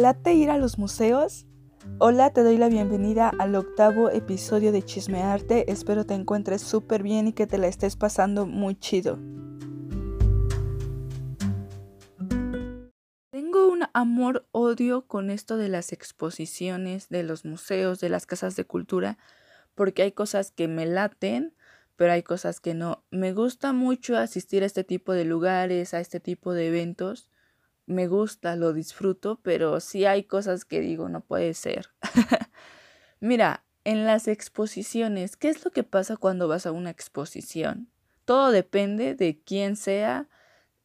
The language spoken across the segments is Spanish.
late ir a los museos? Hola, te doy la bienvenida al octavo episodio de Chismearte. Espero te encuentres súper bien y que te la estés pasando muy chido. Tengo un amor-odio con esto de las exposiciones, de los museos, de las casas de cultura, porque hay cosas que me laten, pero hay cosas que no. Me gusta mucho asistir a este tipo de lugares, a este tipo de eventos me gusta, lo disfruto, pero sí hay cosas que digo, no puede ser. Mira, en las exposiciones, ¿qué es lo que pasa cuando vas a una exposición? Todo depende de quién sea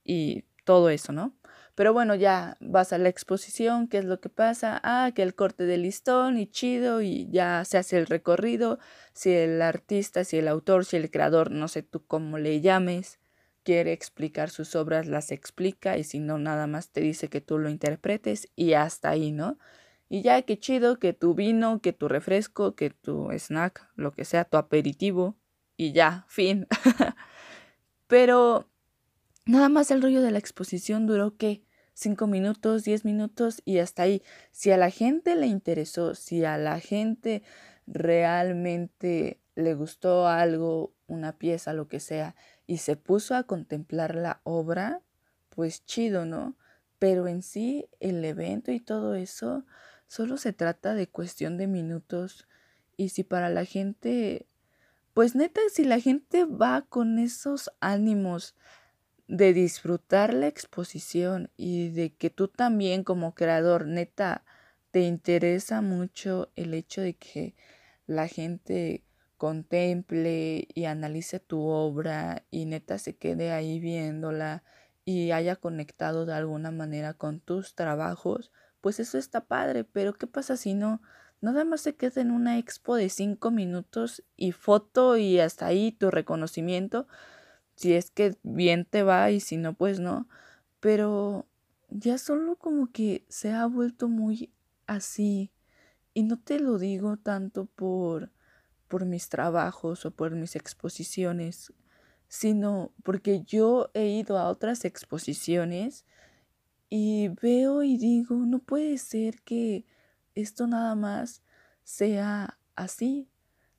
y todo eso, ¿no? Pero bueno, ya vas a la exposición, ¿qué es lo que pasa? Ah, que el corte de listón y chido y ya se hace el recorrido. Si el artista, si el autor, si el creador, no sé tú cómo le llames, quiere explicar sus obras, las explica y si no, nada más te dice que tú lo interpretes y hasta ahí, ¿no? Y ya qué chido que tu vino, que tu refresco, que tu snack, lo que sea, tu aperitivo y ya, fin. Pero nada más el rollo de la exposición duró que cinco minutos, diez minutos y hasta ahí. Si a la gente le interesó, si a la gente realmente le gustó algo, una pieza, lo que sea, y se puso a contemplar la obra, pues chido, ¿no? Pero en sí el evento y todo eso solo se trata de cuestión de minutos y si para la gente, pues neta, si la gente va con esos ánimos de disfrutar la exposición y de que tú también como creador, neta, te interesa mucho el hecho de que la gente contemple y analice tu obra y neta se quede ahí viéndola y haya conectado de alguna manera con tus trabajos, pues eso está padre, pero ¿qué pasa si no? Nada más se queda en una expo de cinco minutos y foto y hasta ahí tu reconocimiento, si es que bien te va y si no, pues no, pero ya solo como que se ha vuelto muy así y no te lo digo tanto por por mis trabajos o por mis exposiciones, sino porque yo he ido a otras exposiciones y veo y digo, no puede ser que esto nada más sea así,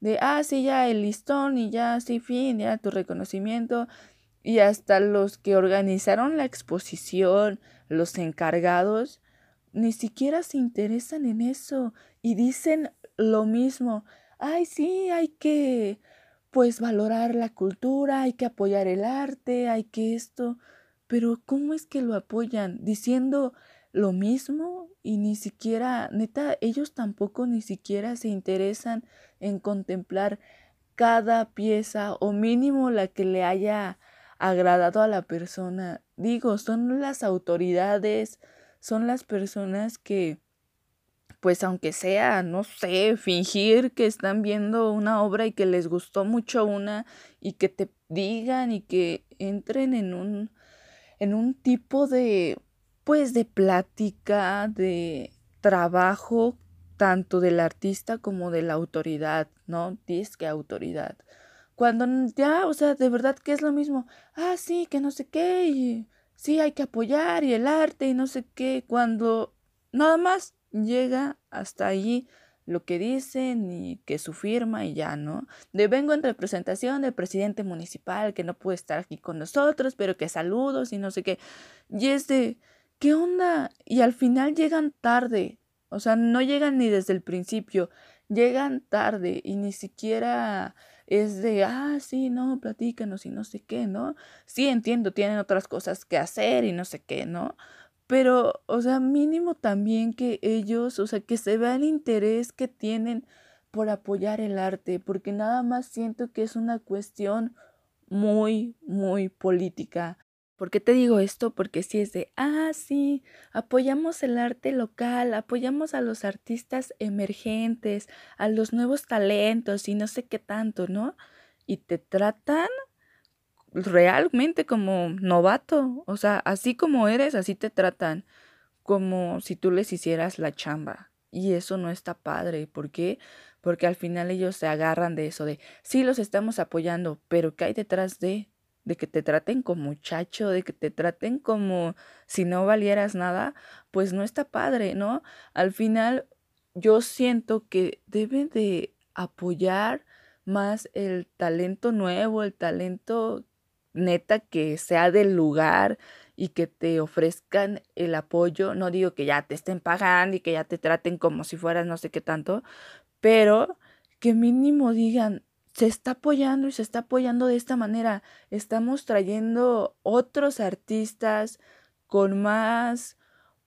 de, ah, sí, ya el listón y ya, sí, fin, ya tu reconocimiento. Y hasta los que organizaron la exposición, los encargados, ni siquiera se interesan en eso y dicen lo mismo ay, sí, hay que, pues, valorar la cultura, hay que apoyar el arte, hay que esto, pero ¿cómo es que lo apoyan? Diciendo lo mismo y ni siquiera, neta, ellos tampoco ni siquiera se interesan en contemplar cada pieza o mínimo la que le haya agradado a la persona. Digo, son las autoridades, son las personas que pues aunque sea, no sé, fingir que están viendo una obra y que les gustó mucho una y que te digan y que entren en un en un tipo de pues de plática, de trabajo tanto del artista como de la autoridad, ¿no? Disque autoridad. Cuando ya, o sea, de verdad que es lo mismo. Ah, sí, que no sé qué, y sí, hay que apoyar y el arte y no sé qué, cuando nada más llega hasta allí lo que dicen y que su firma y ya, ¿no? De vengo en representación del presidente municipal que no puede estar aquí con nosotros, pero que saludos y no sé qué. Y es de, ¿qué onda? Y al final llegan tarde, o sea, no llegan ni desde el principio, llegan tarde y ni siquiera es de, ah, sí, no, platícanos y no sé qué, ¿no? Sí, entiendo, tienen otras cosas que hacer y no sé qué, ¿no? Pero, o sea, mínimo también que ellos, o sea, que se vea el interés que tienen por apoyar el arte, porque nada más siento que es una cuestión muy, muy política. ¿Por qué te digo esto? Porque si es de, ah, sí, apoyamos el arte local, apoyamos a los artistas emergentes, a los nuevos talentos y no sé qué tanto, ¿no? Y te tratan realmente como novato. O sea, así como eres, así te tratan. Como si tú les hicieras la chamba. Y eso no está padre. ¿Por qué? Porque al final ellos se agarran de eso de, sí los estamos apoyando, pero ¿qué hay detrás de? de que te traten como muchacho, de que te traten como si no valieras nada, pues no está padre, ¿no? Al final yo siento que deben de apoyar más el talento nuevo, el talento neta que sea del lugar y que te ofrezcan el apoyo. No digo que ya te estén pagando y que ya te traten como si fueras no sé qué tanto, pero que mínimo digan, se está apoyando y se está apoyando de esta manera. Estamos trayendo otros artistas con más,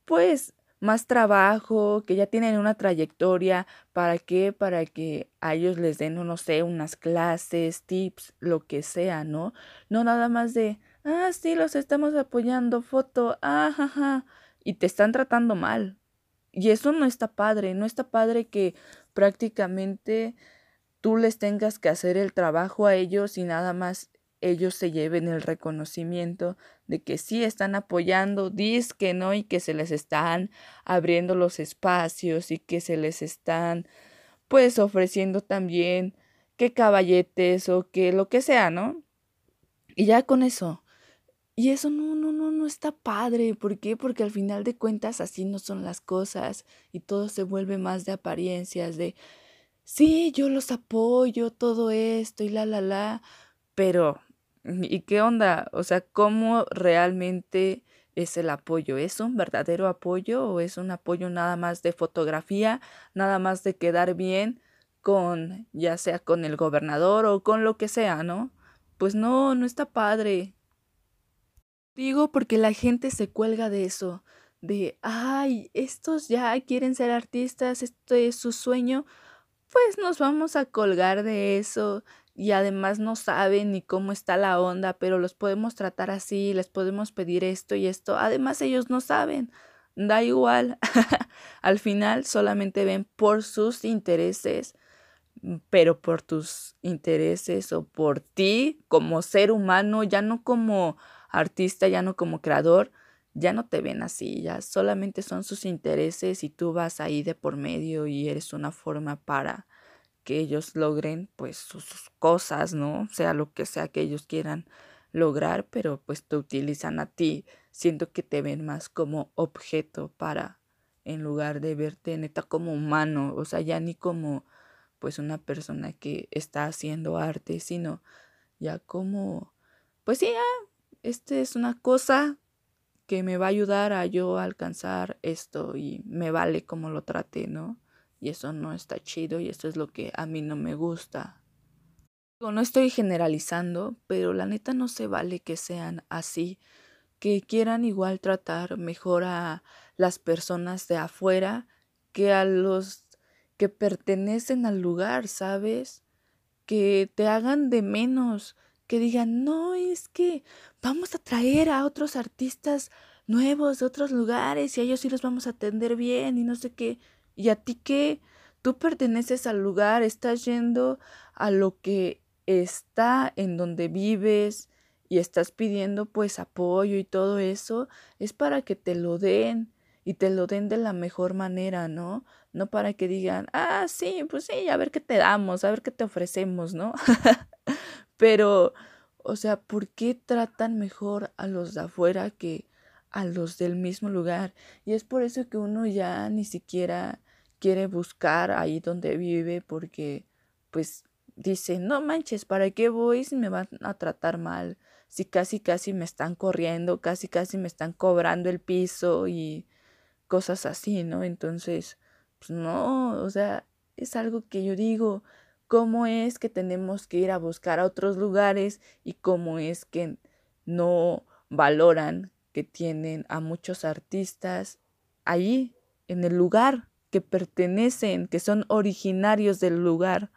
pues, más trabajo, que ya tienen una trayectoria. ¿Para qué? Para que a ellos les den, no sé, unas clases, tips, lo que sea, ¿no? No nada más de, ah, sí, los estamos apoyando, foto, ah, y te están tratando mal. Y eso no está padre, no está padre que prácticamente tú les tengas que hacer el trabajo a ellos y nada más ellos se lleven el reconocimiento de que sí están apoyando, que no, y que se les están abriendo los espacios y que se les están pues ofreciendo también que caballetes o que lo que sea, ¿no? Y ya con eso. Y eso no, no, no, no está padre. ¿Por qué? Porque al final de cuentas así no son las cosas y todo se vuelve más de apariencias, de sí, yo los apoyo, todo esto y la, la, la, pero ¿y qué onda? O sea, ¿cómo realmente es el apoyo? ¿Es un verdadero apoyo o es un apoyo nada más de fotografía, nada más de quedar bien con, ya sea con el gobernador o con lo que sea, ¿no? Pues no, no está padre. Digo porque la gente se cuelga de eso, de, ay, estos ya quieren ser artistas, esto es su sueño, pues nos vamos a colgar de eso y además no saben ni cómo está la onda, pero los podemos tratar así, les podemos pedir esto y esto. Además ellos no saben, da igual. Al final solamente ven por sus intereses, mm, pero por tus intereses o por ti como ser humano, ya no como artista, ya no como creador, ya no te ven así, ya solamente son sus intereses y tú vas ahí de por medio y eres una forma para que ellos logren pues sus cosas, ¿no? Sea lo que sea que ellos quieran lograr, pero pues te utilizan a ti, siento que te ven más como objeto para en lugar de verte neta como humano, o sea, ya ni como pues una persona que está haciendo arte, sino ya como pues sí, ya, este es una cosa que me va a ayudar a yo alcanzar esto y me vale como lo trate, ¿no? Y eso no está chido y eso es lo que a mí no me gusta. No estoy generalizando, pero la neta no se vale que sean así, que quieran igual tratar mejor a las personas de afuera que a los que pertenecen al lugar, ¿sabes? Que te hagan de menos, que digan, no, es que vamos a traer a otros artistas nuevos de otros lugares y a ellos sí los vamos a atender bien y no sé qué. ¿Y a ti qué? Tú perteneces al lugar, estás yendo a lo que está en donde vives y estás pidiendo pues apoyo y todo eso, es para que te lo den y te lo den de la mejor manera, ¿no? No para que digan, ah, sí, pues sí, a ver qué te damos, a ver qué te ofrecemos, ¿no? Pero, o sea, ¿por qué tratan mejor a los de afuera que a los del mismo lugar? Y es por eso que uno ya ni siquiera quiere buscar ahí donde vive porque, pues, dice, no manches, ¿para qué voy si me van a tratar mal? Si casi, casi me están corriendo, casi, casi me están cobrando el piso y cosas así, ¿no? Entonces, pues no, o sea, es algo que yo digo, cómo es que tenemos que ir a buscar a otros lugares y cómo es que no valoran que tienen a muchos artistas ahí, en el lugar, que pertenecen, que son originarios del lugar.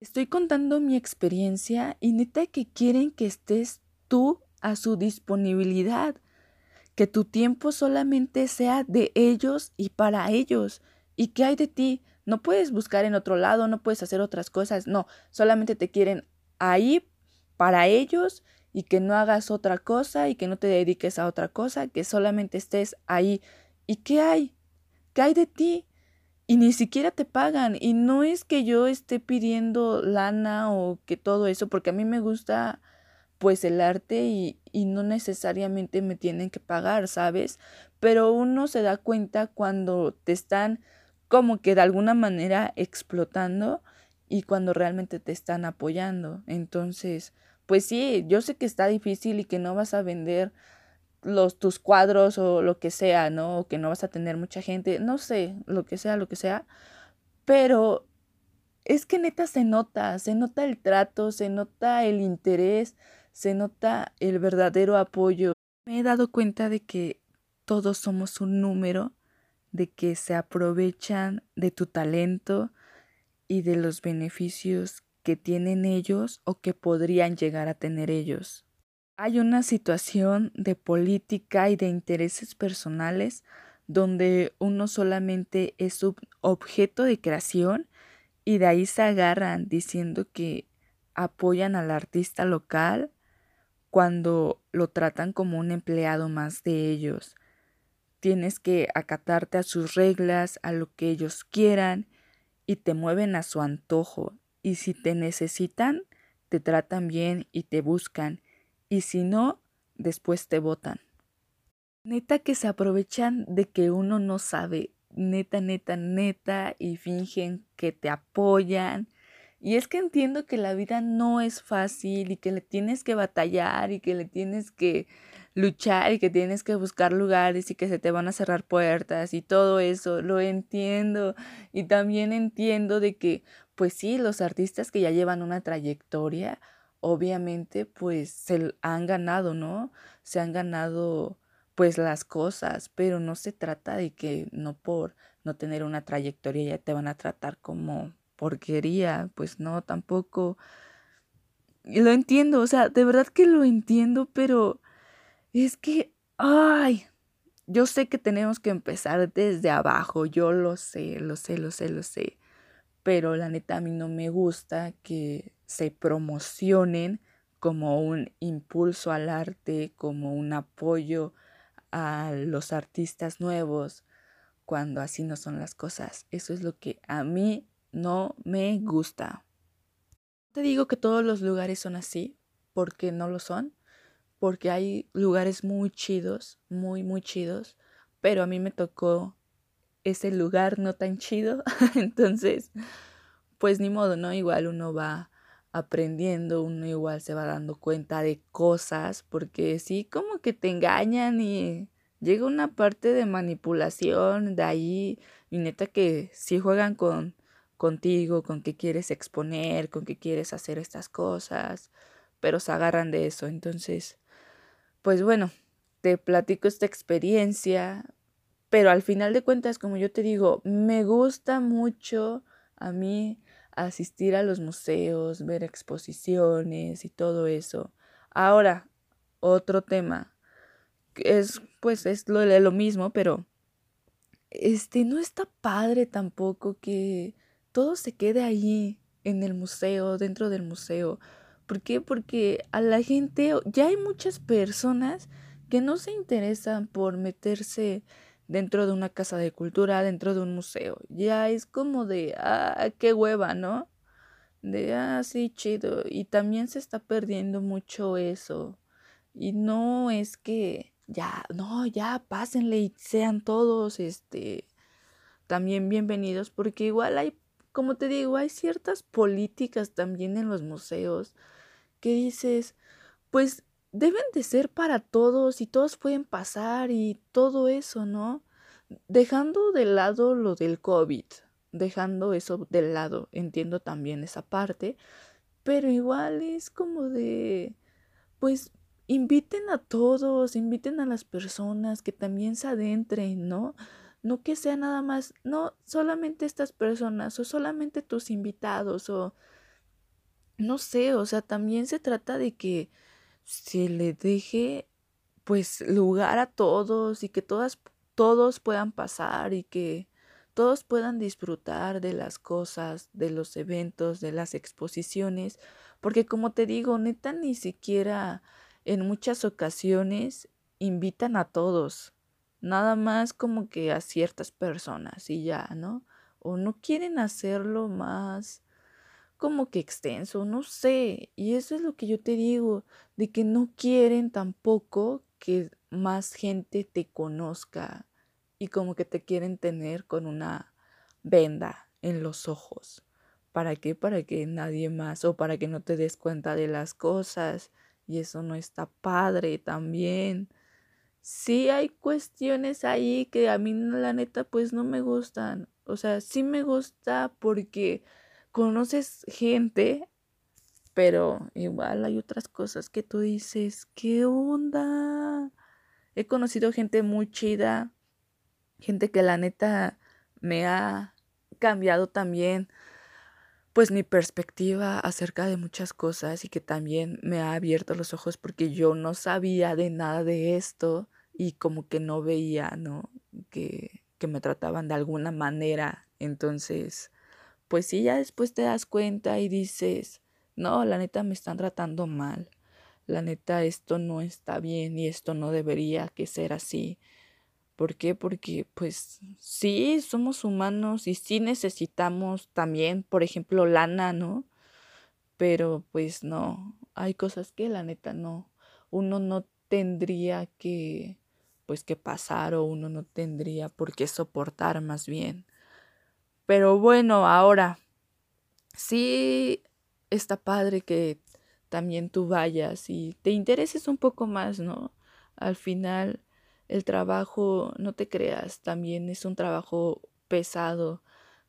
Estoy contando mi experiencia y neta que quieren que estés tú a su disponibilidad, que tu tiempo solamente sea de ellos y para ellos. ¿Y qué hay de ti? No puedes buscar en otro lado, no puedes hacer otras cosas, no, solamente te quieren ahí para ellos y que no hagas otra cosa y que no te dediques a otra cosa, que solamente estés ahí. ¿Y qué hay? ¿Qué hay de ti? Y ni siquiera te pagan. Y no es que yo esté pidiendo lana o que todo eso, porque a mí me gusta pues el arte y, y no necesariamente me tienen que pagar, ¿sabes? Pero uno se da cuenta cuando te están como que de alguna manera explotando y cuando realmente te están apoyando. Entonces, pues sí, yo sé que está difícil y que no vas a vender los tus cuadros o lo que sea, ¿no? O que no vas a tener mucha gente, no sé, lo que sea, lo que sea, pero es que neta se nota, se nota el trato, se nota el interés, se nota el verdadero apoyo. Me he dado cuenta de que todos somos un número, de que se aprovechan de tu talento y de los beneficios que tienen ellos o que podrían llegar a tener ellos. Hay una situación de política y de intereses personales donde uno solamente es un objeto de creación y de ahí se agarran diciendo que apoyan al artista local cuando lo tratan como un empleado más de ellos. Tienes que acatarte a sus reglas, a lo que ellos quieran y te mueven a su antojo. Y si te necesitan, te tratan bien y te buscan y si no, después te votan. Neta que se aprovechan de que uno no sabe, neta, neta, neta, y fingen que te apoyan. Y es que entiendo que la vida no es fácil y que le tienes que batallar y que le tienes que luchar y que tienes que buscar lugares y que se te van a cerrar puertas y todo eso, lo entiendo. Y también entiendo de que, pues sí, los artistas que ya llevan una trayectoria, obviamente pues se han ganado, ¿no? Se han ganado pues las cosas, pero no se trata de que no por no tener una trayectoria ya te van a tratar como porquería, pues no, tampoco. Lo entiendo, o sea, de verdad que lo entiendo, pero es que, ay, yo sé que tenemos que empezar desde abajo, yo lo sé, lo sé, lo sé, lo sé, pero la neta a mí no me gusta que se promocionen como un impulso al arte, como un apoyo a los artistas nuevos, cuando así no son las cosas. Eso es lo que a mí no me gusta. Te digo que todos los lugares son así, porque no lo son, porque hay lugares muy chidos, muy, muy chidos, pero a mí me tocó ese lugar no tan chido, entonces, pues ni modo, ¿no? Igual uno va aprendiendo, uno igual se va dando cuenta de cosas, porque sí, como que te engañan y llega una parte de manipulación de ahí, y neta que sí juegan con contigo, con que quieres exponer, con que quieres hacer estas cosas, pero se agarran de eso. Entonces, pues bueno, te platico esta experiencia, pero al final de cuentas, como yo te digo, me gusta mucho a mí asistir a los museos, ver exposiciones y todo eso. Ahora, otro tema, es pues es lo, lo mismo, pero este no está padre tampoco que todo se quede ahí en el museo, dentro del museo. ¿Por qué? Porque a la gente, ya hay muchas personas que no se interesan por meterse dentro de una casa de cultura, dentro de un museo. Ya es como de, ah, qué hueva, ¿no? De, ah, sí, chido. Y también se está perdiendo mucho eso. Y no es que, ya, no, ya, pásenle y sean todos, este, también bienvenidos, porque igual hay, como te digo, hay ciertas políticas también en los museos que dices, pues deben de ser para todos y todos pueden pasar y todo eso, ¿no? Dejando de lado lo del COVID, dejando eso de lado, entiendo también esa parte, pero igual es como de, pues inviten a todos, inviten a las personas que también se adentren, ¿no? No que sea nada más, no solamente estas personas o solamente tus invitados o no sé, o sea, también se trata de que se le deje pues lugar a todos y que todas todos puedan pasar y que todos puedan disfrutar de las cosas, de los eventos, de las exposiciones, porque como te digo, neta ni siquiera en muchas ocasiones invitan a todos, nada más como que a ciertas personas y ya, ¿no? O no quieren hacerlo más como que extenso, no sé. Y eso es lo que yo te digo, de que no quieren tampoco que más gente te conozca y como que te quieren tener con una venda en los ojos. ¿Para qué? Para que nadie más o para que no te des cuenta de las cosas. Y eso no está padre también. Sí hay cuestiones ahí que a mí la neta pues no me gustan. O sea, sí me gusta porque conoces gente, pero igual hay otras cosas que tú dices, ¿qué onda? He conocido gente muy chida, gente que la neta me ha cambiado también pues mi perspectiva acerca de muchas cosas y que también me ha abierto los ojos porque yo no sabía de nada de esto y como que no veía, ¿no? Que, que me trataban de alguna manera. Entonces, pues sí, ya después te das cuenta y dices, no, la neta me están tratando mal. La neta esto no está bien y esto no debería que ser así. ¿Por qué? Porque pues sí, somos humanos y sí necesitamos también, por ejemplo, lana, ¿no? Pero pues no, hay cosas que la neta no, uno no tendría que, pues que pasar o uno no tendría por qué soportar más bien. Pero bueno, ahora, sí está padre que también tú vayas y te intereses un poco más, ¿no? Al final el trabajo, no te creas, también es un trabajo pesado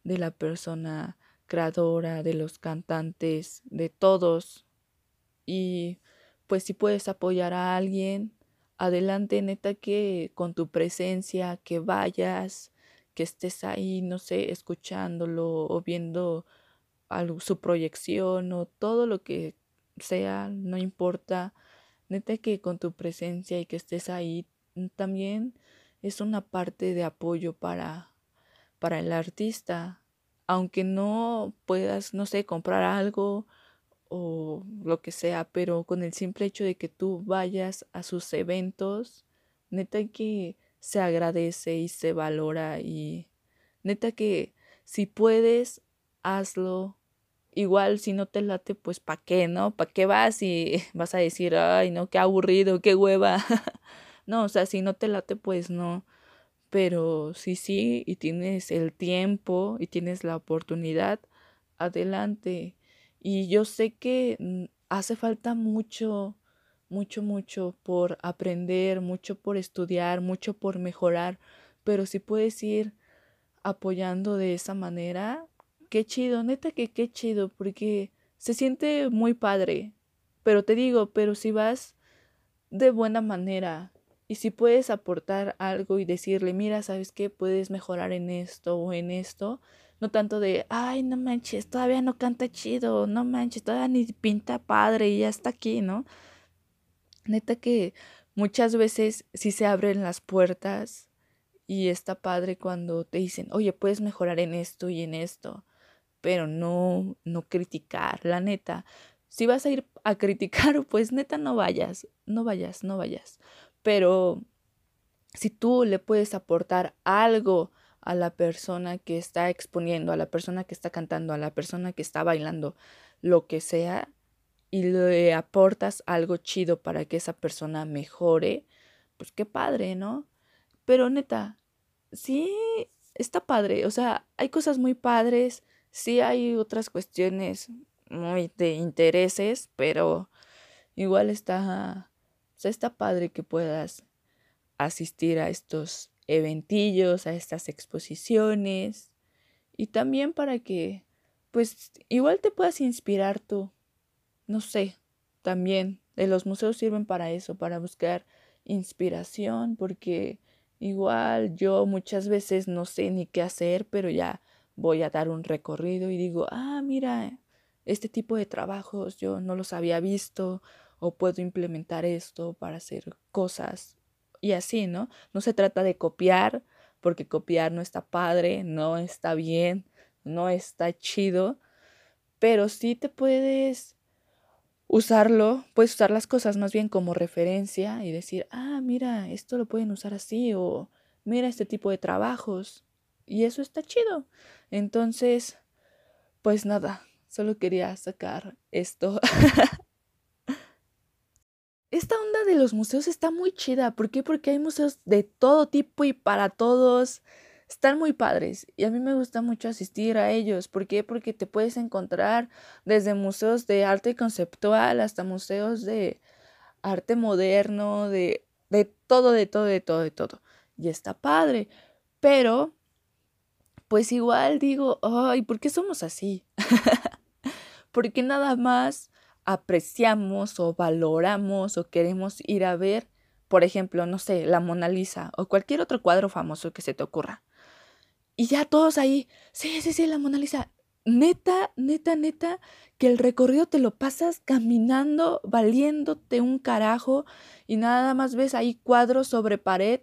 de la persona creadora, de los cantantes, de todos. Y pues si puedes apoyar a alguien, adelante, neta que con tu presencia, que vayas, que estés ahí, no sé, escuchándolo o viendo su proyección o todo lo que sea, no importa. Neta que con tu presencia y que estés ahí Mm, también es una parte de apoyo para, para el artista. Aunque no puedas, no sé, comprar algo o lo que sea, pero con el simple hecho de que tú vayas a sus eventos, neta que se agradece y se valora y neta que si puedes, hazlo. Igual si no te late, pues ¿para qué, no? ¿Para qué vas y vas a decir, ay, no, qué aburrido, qué hueva? No, o sea, si no te late, pues no. Pero si sí y tienes el tiempo y tienes la oportunidad, adelante. Y yo sé que mm, hace falta mucho, mucho, mucho por aprender, mucho por estudiar, mucho por mejorar, pero si puedes ir apoyando de esa manera, qué chido, neta que qué chido, porque se siente muy padre. Pero te digo, pero si vas de buena manera, y si puedes aportar algo y decirle, mira, ¿sabes qué? Puedes mejorar en esto o en esto. No tanto de, ay, no manches, todavía no canta chido, no manches, todavía ni pinta padre y ya está aquí, ¿no? Neta que muchas veces sí se abren las puertas y está padre cuando te dicen, oye, puedes mejorar en esto y en esto, pero no, no criticar, la neta. Si vas a ir a criticar, pues neta no vayas, no vayas, no vayas pero si tú le puedes aportar algo a la persona que está exponiendo, a la persona que está cantando, a la persona que está bailando, lo que sea, y le aportas algo chido para que esa persona mejore, pues qué padre, ¿no? Pero neta, sí, está padre, o sea, hay cosas muy padres, sí hay otras cuestiones muy de intereses, pero igual está o sea, está padre que puedas asistir a estos eventillos, a estas exposiciones y también para que pues igual te puedas inspirar tú. No sé, también de los museos sirven para eso, para buscar inspiración, porque igual yo muchas veces no sé ni qué hacer, pero ya voy a dar un recorrido y digo, ah, mira, este tipo de trabajos yo no los había visto o puedo implementar esto para hacer cosas y así, ¿no? No se trata de copiar, porque copiar no está padre, no está bien, no está chido, pero sí te puedes usarlo, puedes usar las cosas más bien como referencia y decir, ah, mira, esto lo pueden usar así o mira este tipo de trabajos y eso está chido. Entonces, pues nada, Solo quería sacar esto. Esta onda de los museos está muy chida. ¿Por qué? Porque hay museos de todo tipo y para todos. Están muy padres y a mí me gusta mucho asistir a ellos. ¿Por qué? Porque te puedes encontrar desde museos de arte conceptual hasta museos de arte moderno, de, de todo, de todo, de todo, de todo. Y está padre. Pero, pues igual digo, ay, ¿por qué somos así? Porque nada más apreciamos o valoramos o queremos ir a ver, por ejemplo, no sé, la Mona Lisa o cualquier otro cuadro famoso que se te ocurra. Y ya todos ahí, sí, sí, sí, la Mona Lisa. Neta, neta, neta, que el recorrido te lo pasas caminando, valiéndote un carajo y nada más ves ahí cuadros sobre pared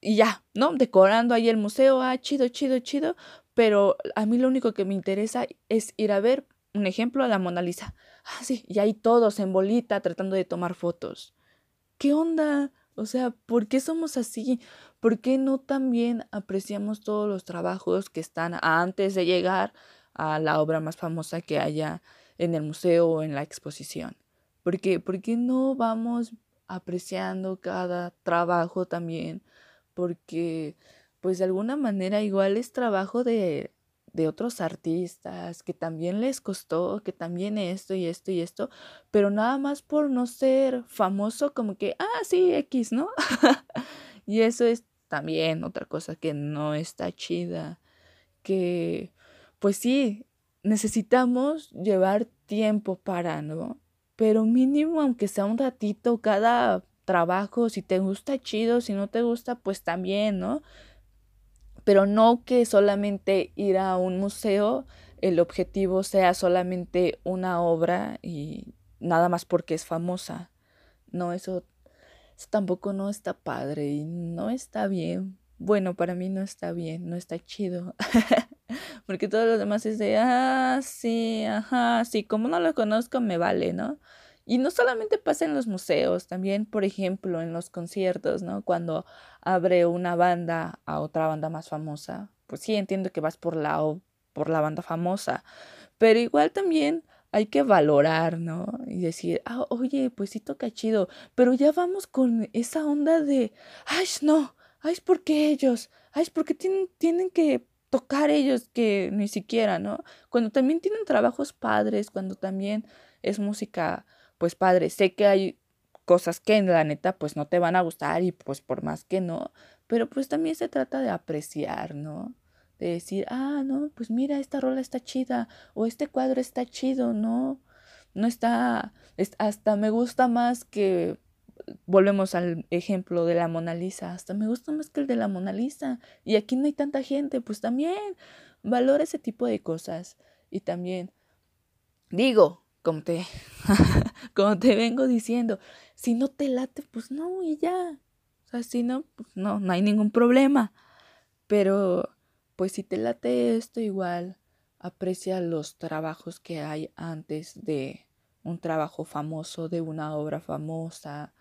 y ya, ¿no? Decorando ahí el museo, ah, chido, chido, chido, pero a mí lo único que me interesa es ir a ver, un ejemplo, a la Mona Lisa. Ah, sí, y ahí todos en bolita tratando de tomar fotos. ¿Qué onda? O sea, ¿por qué somos así? ¿Por qué no también apreciamos todos los trabajos que están antes de llegar a la obra más famosa que haya en el museo o en la exposición? ¿Por qué, ¿Por qué no vamos apreciando cada trabajo también? Porque, pues de alguna manera igual es trabajo de de otros artistas que también les costó, que también esto y esto y esto, pero nada más por no ser famoso como que, ah, sí, X, ¿no? y eso es también otra cosa que no está chida, que pues sí, necesitamos llevar tiempo para, ¿no? Pero mínimo, aunque sea un ratito, cada trabajo, si te gusta chido, si no te gusta, pues también, ¿no? Pero no que solamente ir a un museo, el objetivo sea solamente una obra y nada más porque es famosa. No, eso, tampoco no está padre y no está bien. Bueno, para mí no está bien, no está chido. porque todo lo demás es de, ah, sí, ajá, sí, como no lo conozco me vale, ¿no? Y no solamente pasa en los museos, también, por ejemplo, en los conciertos, ¿no? Cuando abre una banda a otra banda más famosa, pues sí, entiendo que vas por la, por la banda famosa, pero igual también hay que valorar, ¿no? Y decir, ah, oye, pues sí toca chido, pero ya vamos con esa onda de, ay, no, ay, es porque ellos, ay, es porque tienen, tienen que tocar ellos que ni siquiera, ¿no? Cuando también tienen trabajos padres, cuando también es música pues padre, sé que hay cosas que en la neta pues no te van a gustar y pues por más que no, pero pues también se trata de apreciar, ¿no? De decir, ah, no, pues mira, esta rola está chida o este cuadro está chido, ¿no? No está, hasta me gusta más que, volvemos al ejemplo de la Mona Lisa, hasta me gusta más que el de la Mona Lisa y aquí no hay tanta gente, pues también valora ese tipo de cosas y también digo, como te, como te vengo diciendo, si no te late, pues no, y ya. O sea, si no, pues no, no hay ningún problema. Pero, pues si te late esto, igual aprecia los trabajos que hay antes de un trabajo famoso, de una obra famosa,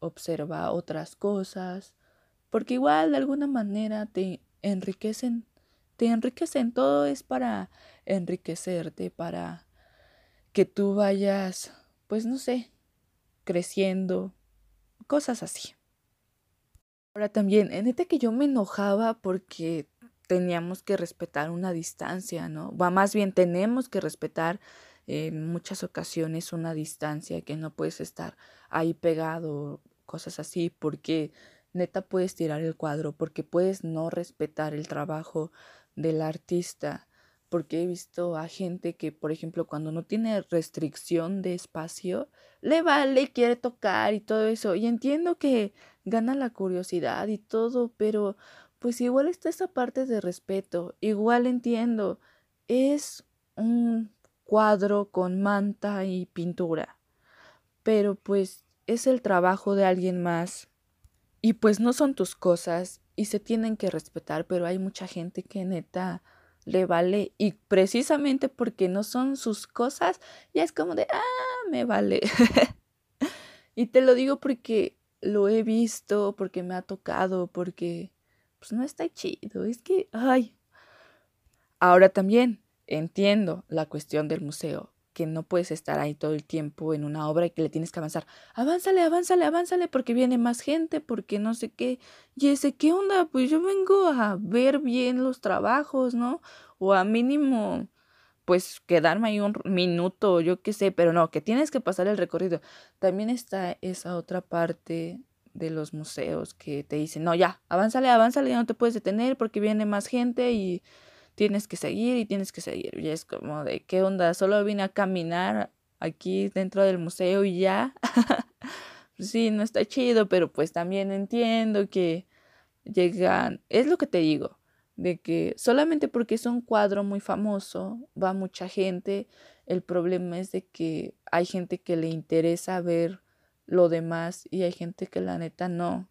observa otras cosas, porque igual de alguna manera te enriquecen, te enriquecen, todo es para enriquecerte, para que tú vayas, pues no sé, creciendo, cosas así. Ahora también, en este que yo me enojaba porque teníamos que respetar una distancia, ¿no? Va más bien tenemos que respetar en muchas ocasiones una distancia que no puedes estar ahí pegado, cosas así, porque neta puedes tirar el cuadro, porque puedes no respetar el trabajo del artista porque he visto a gente que, por ejemplo, cuando no tiene restricción de espacio, le vale, quiere tocar y todo eso. Y entiendo que gana la curiosidad y todo, pero pues igual está esa parte de respeto. Igual entiendo, es un cuadro con manta y pintura, pero pues es el trabajo de alguien más. Y pues no son tus cosas y se tienen que respetar, pero hay mucha gente que neta le vale y precisamente porque no son sus cosas, ya es como de, ah, me vale. y te lo digo porque lo he visto, porque me ha tocado, porque pues no está chido, es que, ay. Ahora también, entiendo la cuestión del museo, que no puedes estar ahí todo el tiempo en una obra y que le tienes que avanzar. Avánzale, avánzale, avánzale porque viene más gente, porque no sé qué. Y ese, ¿qué onda? Pues yo vengo a ver bien los trabajos, ¿no? O a mínimo, pues quedarme ahí un minuto, yo qué sé, pero no, que tienes que pasar el recorrido. También está esa otra parte de los museos que te dicen, no, ya, avánzale, avánzale, ya no te puedes detener porque viene más gente y tienes que seguir y tienes que seguir. Y es como de, ¿qué onda? Solo vine a caminar aquí dentro del museo y ya. sí, no está chido, pero pues también entiendo que llegan, es lo que te digo, de que solamente porque es un cuadro muy famoso, va mucha gente, el problema es de que hay gente que le interesa ver lo demás y hay gente que la neta no.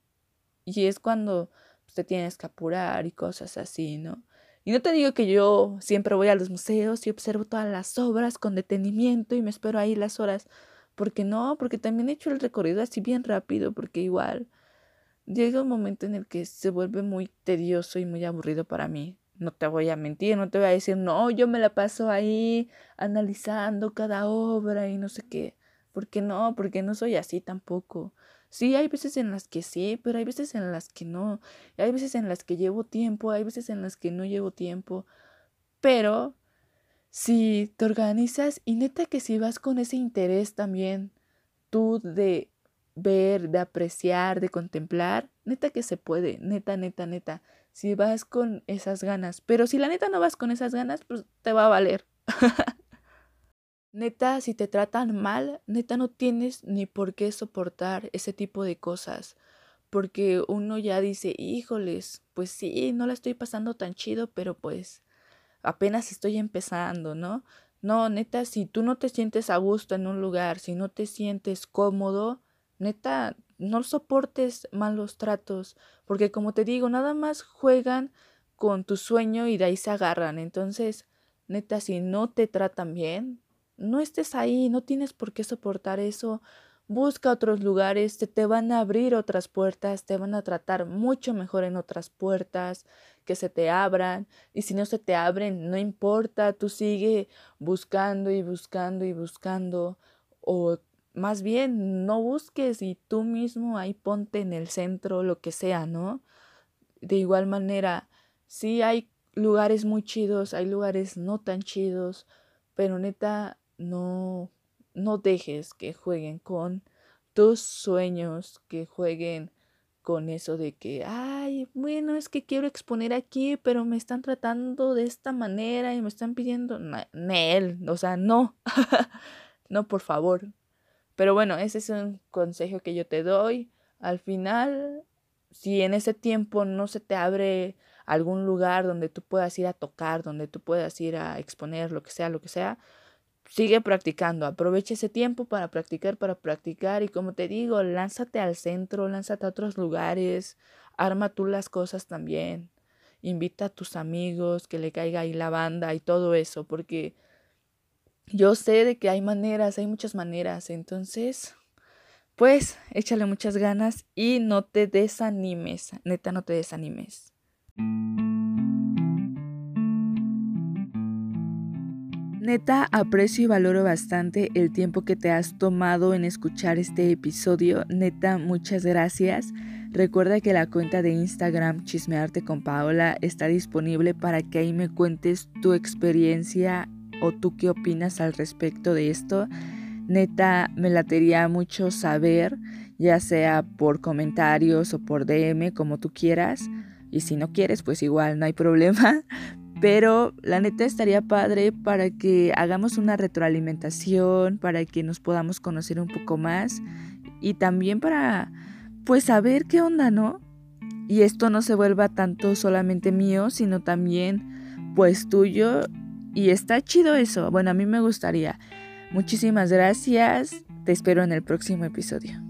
Y es cuando pues, te tienes que apurar y cosas así, ¿no? Y no te digo que yo siempre voy a los museos y observo todas las obras con detenimiento y me espero ahí las horas. Porque no, porque también he hecho el recorrido así bien rápido, porque igual llega un momento en el que se vuelve muy tedioso y muy aburrido para mí. No te voy a mentir, no te voy a decir, no, yo me la paso ahí analizando cada obra y no sé qué. Porque no, porque no soy así tampoco. Sí, hay veces en las que sí, pero hay veces en las que no. Hay veces en las que llevo tiempo, hay veces en las que no llevo tiempo. Pero si te organizas y neta que si vas con ese interés también, tú de ver, de apreciar, de contemplar, neta que se puede, neta, neta, neta. Si vas con esas ganas, pero si la neta no vas con esas ganas, pues te va a valer. Neta, si te tratan mal, neta no tienes ni por qué soportar ese tipo de cosas. Porque uno ya dice, híjoles, pues sí, no la estoy pasando tan chido, pero pues apenas estoy empezando, ¿no? No, neta, si tú no te sientes a gusto en un lugar, si no te sientes cómodo, neta, no soportes malos tratos, porque como te digo, nada más juegan con tu sueño y de ahí se agarran. Entonces, neta, si no te tratan bien, no estés ahí, no tienes por qué soportar eso. Busca otros lugares, te, te van a abrir otras puertas, te van a tratar mucho mejor en otras puertas, que se te abran. Y si no se te abren, no importa, tú sigue buscando y buscando y buscando. O más bien, no busques y tú mismo ahí ponte en el centro, lo que sea, ¿no? De igual manera, sí hay lugares muy chidos, hay lugares no tan chidos, pero neta, no, no dejes que jueguen con tus sueños, que jueguen con eso de que, ay, bueno, es que quiero exponer aquí, pero me están tratando de esta manera y me están pidiendo, Nel, o sea, no, no, por favor. Pero bueno, ese es un consejo que yo te doy. Al final, si en ese tiempo no se te abre algún lugar donde tú puedas ir a tocar, donde tú puedas ir a exponer, lo que sea, lo que sea, sigue practicando, aprovecha ese tiempo para practicar, para practicar y como te digo, lánzate al centro, lánzate a otros lugares, arma tú las cosas también, invita a tus amigos, que le caiga ahí la banda y todo eso, porque yo sé de que hay maneras, hay muchas maneras, entonces, pues échale muchas ganas y no te desanimes, neta no te desanimes. Neta, aprecio y valoro bastante el tiempo que te has tomado en escuchar este episodio. Neta, muchas gracias. Recuerda que la cuenta de Instagram Chismearte con Paola está disponible para que ahí me cuentes tu experiencia o tú qué opinas al respecto de esto. Neta, me latería mucho saber, ya sea por comentarios o por DM, como tú quieras. Y si no quieres, pues igual no hay problema. Pero la neta estaría padre para que hagamos una retroalimentación, para que nos podamos conocer un poco más y también para pues saber qué onda, ¿no? Y esto no se vuelva tanto solamente mío, sino también pues tuyo. Y está chido eso. Bueno, a mí me gustaría. Muchísimas gracias. Te espero en el próximo episodio.